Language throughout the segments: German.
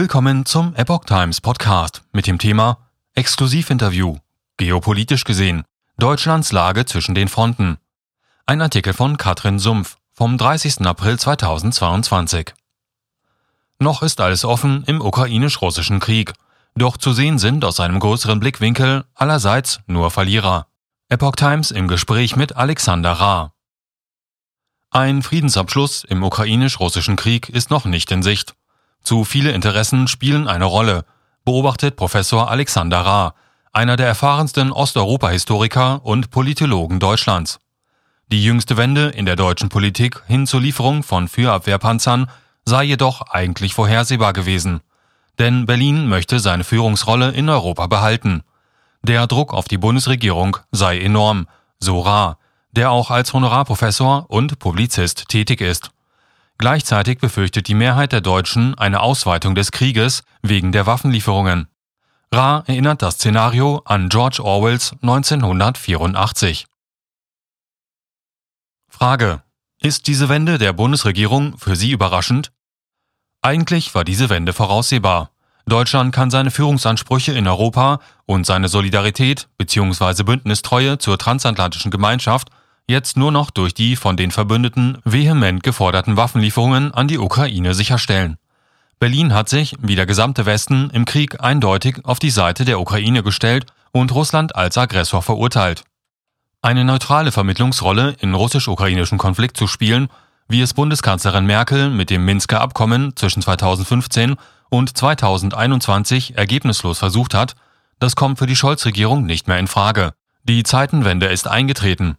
Willkommen zum Epoch Times Podcast mit dem Thema Exklusivinterview. Geopolitisch gesehen. Deutschlands Lage zwischen den Fronten. Ein Artikel von Katrin Sumpf vom 30. April 2022. Noch ist alles offen im ukrainisch-russischen Krieg. Doch zu sehen sind aus einem größeren Blickwinkel allerseits nur Verlierer. Epoch Times im Gespräch mit Alexander Ra. Ein Friedensabschluss im ukrainisch-russischen Krieg ist noch nicht in Sicht. Zu viele Interessen spielen eine Rolle, beobachtet Professor Alexander Ra, einer der erfahrensten Osteuropa-Historiker und Politologen Deutschlands. Die jüngste Wende in der deutschen Politik hin zur Lieferung von Führabwehrpanzern sei jedoch eigentlich vorhersehbar gewesen. Denn Berlin möchte seine Führungsrolle in Europa behalten. Der Druck auf die Bundesregierung sei enorm, so Ra, der auch als Honorarprofessor und Publizist tätig ist. Gleichzeitig befürchtet die Mehrheit der Deutschen eine Ausweitung des Krieges wegen der Waffenlieferungen. Ra erinnert das Szenario an George Orwells 1984. Frage. Ist diese Wende der Bundesregierung für Sie überraschend? Eigentlich war diese Wende voraussehbar. Deutschland kann seine Führungsansprüche in Europa und seine Solidarität bzw. Bündnistreue zur transatlantischen Gemeinschaft jetzt nur noch durch die von den Verbündeten vehement geforderten Waffenlieferungen an die Ukraine sicherstellen. Berlin hat sich, wie der gesamte Westen, im Krieg eindeutig auf die Seite der Ukraine gestellt und Russland als Aggressor verurteilt. Eine neutrale Vermittlungsrolle im russisch-ukrainischen Konflikt zu spielen, wie es Bundeskanzlerin Merkel mit dem Minsker Abkommen zwischen 2015 und 2021 ergebnislos versucht hat, das kommt für die Scholz-Regierung nicht mehr in Frage. Die Zeitenwende ist eingetreten.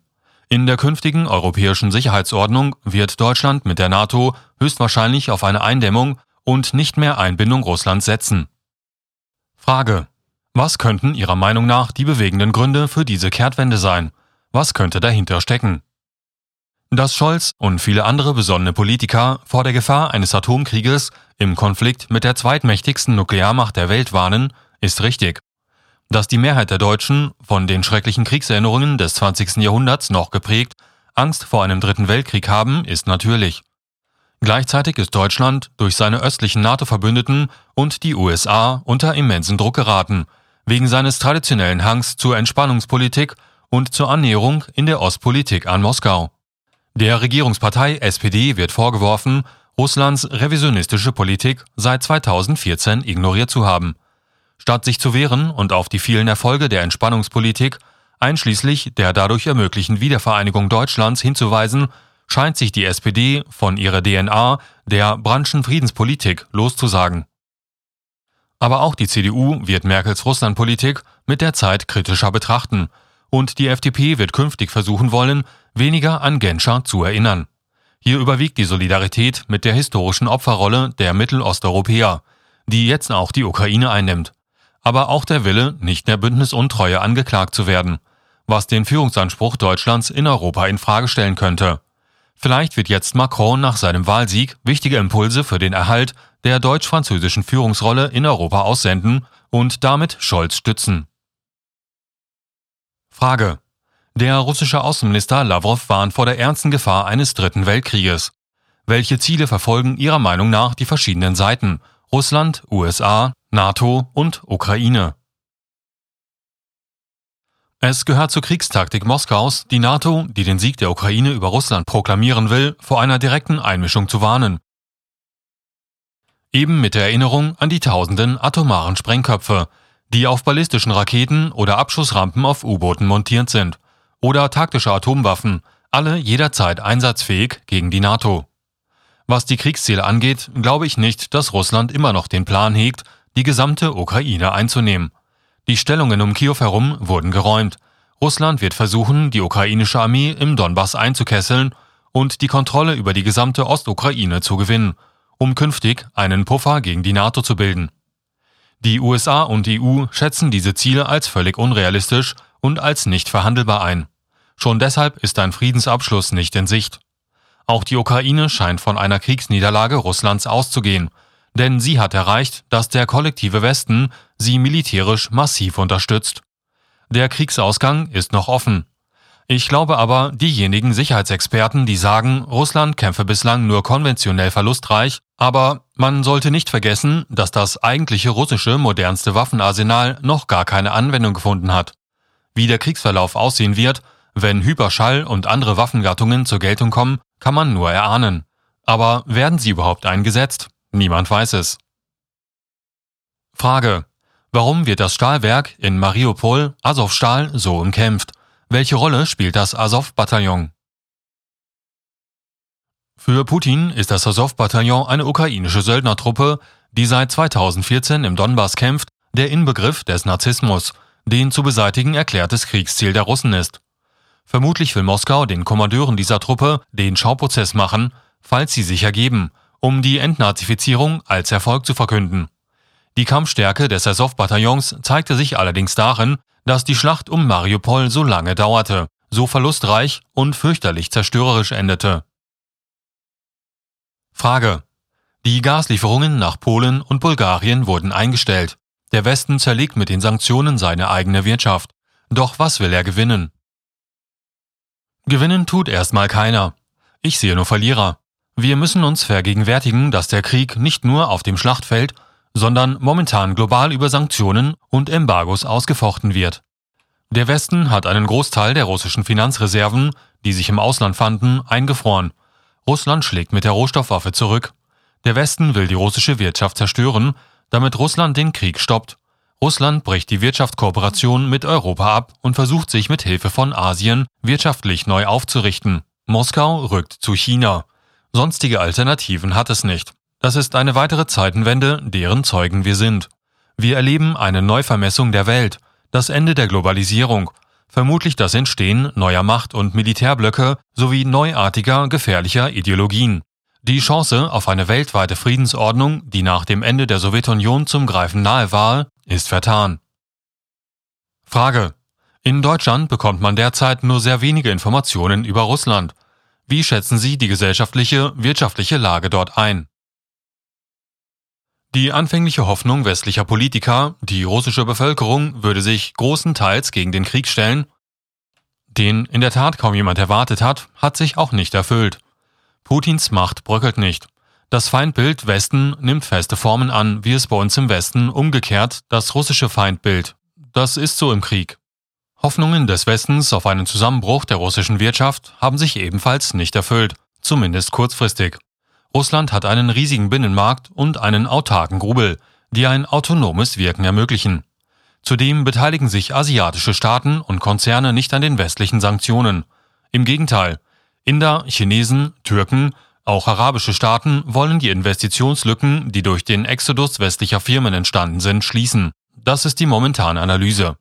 In der künftigen europäischen Sicherheitsordnung wird Deutschland mit der NATO höchstwahrscheinlich auf eine Eindämmung und nicht mehr Einbindung Russlands setzen. Frage. Was könnten Ihrer Meinung nach die bewegenden Gründe für diese Kehrtwende sein? Was könnte dahinter stecken? Dass Scholz und viele andere besonnene Politiker vor der Gefahr eines Atomkrieges im Konflikt mit der zweitmächtigsten Nuklearmacht der Welt warnen, ist richtig. Dass die Mehrheit der Deutschen, von den schrecklichen Kriegserinnerungen des 20. Jahrhunderts noch geprägt, Angst vor einem dritten Weltkrieg haben, ist natürlich. Gleichzeitig ist Deutschland durch seine östlichen NATO-Verbündeten und die USA unter immensen Druck geraten, wegen seines traditionellen Hangs zur Entspannungspolitik und zur Annäherung in der Ostpolitik an Moskau. Der Regierungspartei SPD wird vorgeworfen, Russlands revisionistische Politik seit 2014 ignoriert zu haben. Statt sich zu wehren und auf die vielen Erfolge der Entspannungspolitik, einschließlich der dadurch ermöglichen Wiedervereinigung Deutschlands hinzuweisen, scheint sich die SPD von ihrer DNA der Branchenfriedenspolitik loszusagen. Aber auch die CDU wird Merkels Russlandpolitik mit der Zeit kritischer betrachten und die FDP wird künftig versuchen wollen, weniger an Genscher zu erinnern. Hier überwiegt die Solidarität mit der historischen Opferrolle der Mittelosteuropäer, die jetzt auch die Ukraine einnimmt aber auch der Wille, nicht der Bündnisuntreue angeklagt zu werden, was den Führungsanspruch Deutschlands in Europa in Frage stellen könnte. Vielleicht wird jetzt Macron nach seinem Wahlsieg wichtige Impulse für den Erhalt der deutsch-französischen Führungsrolle in Europa aussenden und damit Scholz stützen. Frage. Der russische Außenminister Lavrov warnt vor der ernsten Gefahr eines dritten Weltkrieges. Welche Ziele verfolgen Ihrer Meinung nach die verschiedenen Seiten Russland, USA, NATO und Ukraine. Es gehört zur Kriegstaktik Moskaus, die NATO, die den Sieg der Ukraine über Russland proklamieren will, vor einer direkten Einmischung zu warnen. Eben mit der Erinnerung an die tausenden atomaren Sprengköpfe, die auf ballistischen Raketen oder Abschussrampen auf U-Booten montiert sind, oder taktische Atomwaffen, alle jederzeit einsatzfähig gegen die NATO. Was die Kriegsziele angeht, glaube ich nicht, dass Russland immer noch den Plan hegt, die gesamte Ukraine einzunehmen. Die Stellungen um Kiew herum wurden geräumt. Russland wird versuchen, die ukrainische Armee im Donbass einzukesseln und die Kontrolle über die gesamte Ostukraine zu gewinnen, um künftig einen Puffer gegen die NATO zu bilden. Die USA und EU schätzen diese Ziele als völlig unrealistisch und als nicht verhandelbar ein. Schon deshalb ist ein Friedensabschluss nicht in Sicht. Auch die Ukraine scheint von einer Kriegsniederlage Russlands auszugehen denn sie hat erreicht, dass der kollektive Westen sie militärisch massiv unterstützt. Der Kriegsausgang ist noch offen. Ich glaube aber, diejenigen Sicherheitsexperten, die sagen, Russland kämpfe bislang nur konventionell verlustreich, Aber man sollte nicht vergessen, dass das eigentliche russische modernste Waffenarsenal noch gar keine Anwendung gefunden hat. Wie der Kriegsverlauf aussehen wird, wenn Hyperschall und andere Waffengattungen zur Geltung kommen, kann man nur erahnen. Aber werden sie überhaupt eingesetzt? Niemand weiß es. Frage. Warum wird das Stahlwerk in Mariupol, Azovstal, so umkämpft? Welche Rolle spielt das Azov-Bataillon? Für Putin ist das Azov-Bataillon eine ukrainische Söldnertruppe, die seit 2014 im Donbass kämpft, der Inbegriff des Narzissmus, den zu beseitigen erklärtes Kriegsziel der Russen ist. Vermutlich will Moskau den Kommandeuren dieser Truppe den Schauprozess machen, falls sie sich ergeben, um die Entnazifizierung als Erfolg zu verkünden. Die Kampfstärke des Azov-Bataillons zeigte sich allerdings darin, dass die Schlacht um Mariupol so lange dauerte, so verlustreich und fürchterlich zerstörerisch endete. Frage. Die Gaslieferungen nach Polen und Bulgarien wurden eingestellt. Der Westen zerlegt mit den Sanktionen seine eigene Wirtschaft. Doch was will er gewinnen? Gewinnen tut erstmal keiner. Ich sehe nur Verlierer. Wir müssen uns vergegenwärtigen, dass der Krieg nicht nur auf dem Schlachtfeld, sondern momentan global über Sanktionen und Embargos ausgefochten wird. Der Westen hat einen Großteil der russischen Finanzreserven, die sich im Ausland fanden, eingefroren Russland schlägt mit der Rohstoffwaffe zurück. Der Westen will die russische Wirtschaft zerstören, damit Russland den Krieg stoppt. Russland bricht die Wirtschaftskooperation mit Europa ab und versucht sich mit Hilfe von Asien wirtschaftlich neu aufzurichten. Moskau rückt zu China. Sonstige Alternativen hat es nicht. Das ist eine weitere Zeitenwende, deren Zeugen wir sind. Wir erleben eine Neuvermessung der Welt, das Ende der Globalisierung vermutlich das Entstehen neuer Macht- und Militärblöcke sowie neuartiger, gefährlicher Ideologien. Die Chance auf eine weltweite Friedensordnung, die nach dem Ende der Sowjetunion zum Greifen nahe war, ist vertan. Frage. In Deutschland bekommt man derzeit nur sehr wenige Informationen über Russland. Wie schätzen Sie die gesellschaftliche, wirtschaftliche Lage dort ein? Die anfängliche Hoffnung westlicher Politiker, die russische Bevölkerung würde sich großenteils gegen den Krieg stellen, den in der Tat kaum jemand erwartet hat, hat sich auch nicht erfüllt. Putins Macht bröckelt nicht. Das Feindbild Westen nimmt feste Formen an, wie es bei uns im Westen umgekehrt das russische Feindbild. Das ist so im Krieg. Hoffnungen des Westens auf einen Zusammenbruch der russischen Wirtschaft haben sich ebenfalls nicht erfüllt, zumindest kurzfristig. Russland hat einen riesigen Binnenmarkt und einen autarken Grubel, die ein autonomes Wirken ermöglichen. Zudem beteiligen sich asiatische Staaten und Konzerne nicht an den westlichen Sanktionen. Im Gegenteil, Inder, Chinesen, Türken, auch arabische Staaten wollen die Investitionslücken, die durch den Exodus westlicher Firmen entstanden sind, schließen. Das ist die momentane Analyse.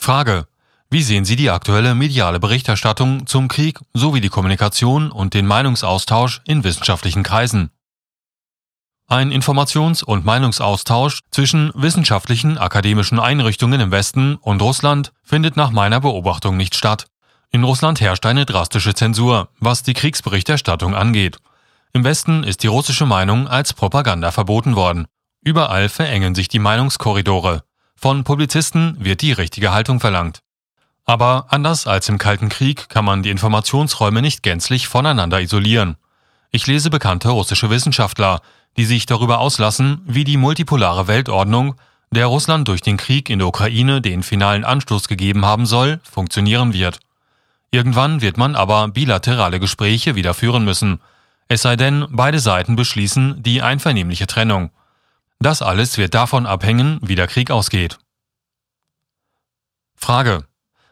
Frage. Wie sehen Sie die aktuelle mediale Berichterstattung zum Krieg sowie die Kommunikation und den Meinungsaustausch in wissenschaftlichen Kreisen? Ein Informations- und Meinungsaustausch zwischen wissenschaftlichen akademischen Einrichtungen im Westen und Russland findet nach meiner Beobachtung nicht statt. In Russland herrscht eine drastische Zensur, was die Kriegsberichterstattung angeht. Im Westen ist die russische Meinung als Propaganda verboten worden. Überall verengen sich die Meinungskorridore. Von Publizisten wird die richtige Haltung verlangt. Aber anders als im Kalten Krieg kann man die Informationsräume nicht gänzlich voneinander isolieren. Ich lese bekannte russische Wissenschaftler, die sich darüber auslassen, wie die multipolare Weltordnung, der Russland durch den Krieg in der Ukraine den finalen Anstoß gegeben haben soll, funktionieren wird. Irgendwann wird man aber bilaterale Gespräche wieder führen müssen, es sei denn, beide Seiten beschließen die einvernehmliche Trennung. Das alles wird davon abhängen, wie der Krieg ausgeht. Frage.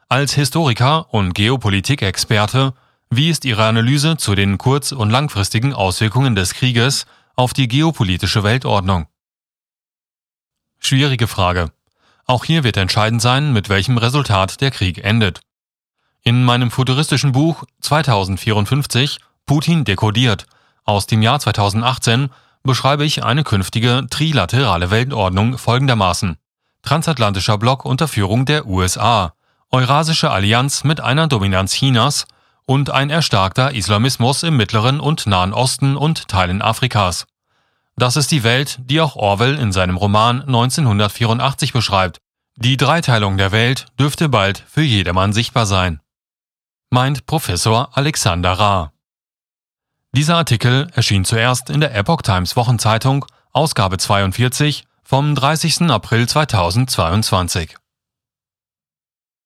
Als Historiker und Geopolitikexperte, wie ist Ihre Analyse zu den kurz- und langfristigen Auswirkungen des Krieges auf die geopolitische Weltordnung? Schwierige Frage. Auch hier wird entscheidend sein, mit welchem Resultat der Krieg endet. In meinem futuristischen Buch 2054 Putin dekodiert aus dem Jahr 2018 beschreibe ich eine künftige trilaterale Weltordnung folgendermaßen. Transatlantischer Block unter Führung der USA, Eurasische Allianz mit einer Dominanz Chinas und ein erstarkter Islamismus im Mittleren und Nahen Osten und Teilen Afrikas. Das ist die Welt, die auch Orwell in seinem Roman 1984 beschreibt. Die Dreiteilung der Welt dürfte bald für jedermann sichtbar sein. Meint Professor Alexander Ra. Dieser Artikel erschien zuerst in der Epoch Times Wochenzeitung, Ausgabe 42 vom 30. April 2022.